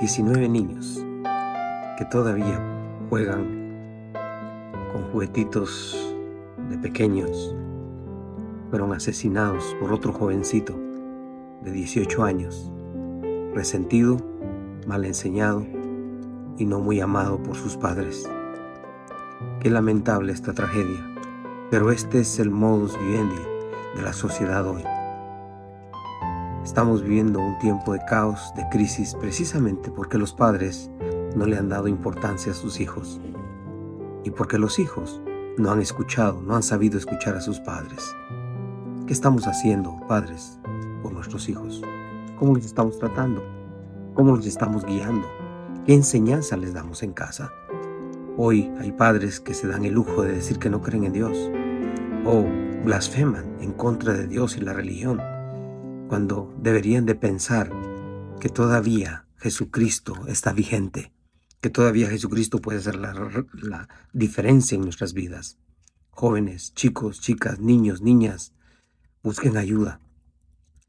19 niños que todavía juegan con juguetitos de pequeños fueron asesinados por otro jovencito de 18 años, resentido, mal enseñado y no muy amado por sus padres. Qué lamentable esta tragedia, pero este es el modus vivendi de la sociedad hoy. Estamos viviendo un tiempo de caos, de crisis, precisamente porque los padres no le han dado importancia a sus hijos y porque los hijos no han escuchado, no han sabido escuchar a sus padres. ¿Qué estamos haciendo, padres, por nuestros hijos? ¿Cómo les estamos tratando? ¿Cómo los estamos guiando? ¿Qué enseñanza les damos en casa? Hoy hay padres que se dan el lujo de decir que no creen en Dios o blasfeman en contra de Dios y la religión cuando deberían de pensar que todavía Jesucristo está vigente, que todavía Jesucristo puede hacer la, la diferencia en nuestras vidas. Jóvenes, chicos, chicas, niños, niñas, busquen ayuda.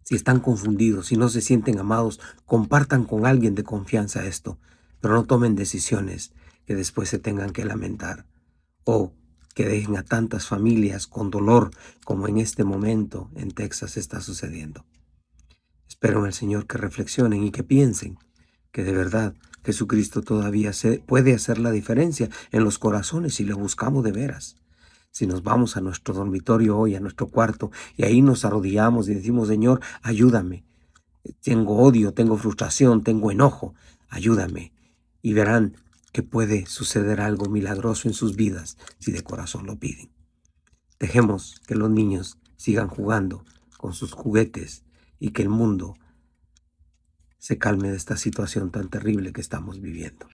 Si están confundidos, si no se sienten amados, compartan con alguien de confianza esto, pero no tomen decisiones que después se tengan que lamentar o que dejen a tantas familias con dolor como en este momento en Texas está sucediendo. Espero en el Señor que reflexionen y que piensen que de verdad Jesucristo todavía se puede hacer la diferencia en los corazones si le buscamos de veras. Si nos vamos a nuestro dormitorio hoy, a nuestro cuarto, y ahí nos arrodillamos y decimos, Señor, ayúdame. Tengo odio, tengo frustración, tengo enojo, ayúdame. Y verán que puede suceder algo milagroso en sus vidas si de corazón lo piden. Dejemos que los niños sigan jugando con sus juguetes y que el mundo se calme de esta situación tan terrible que estamos viviendo.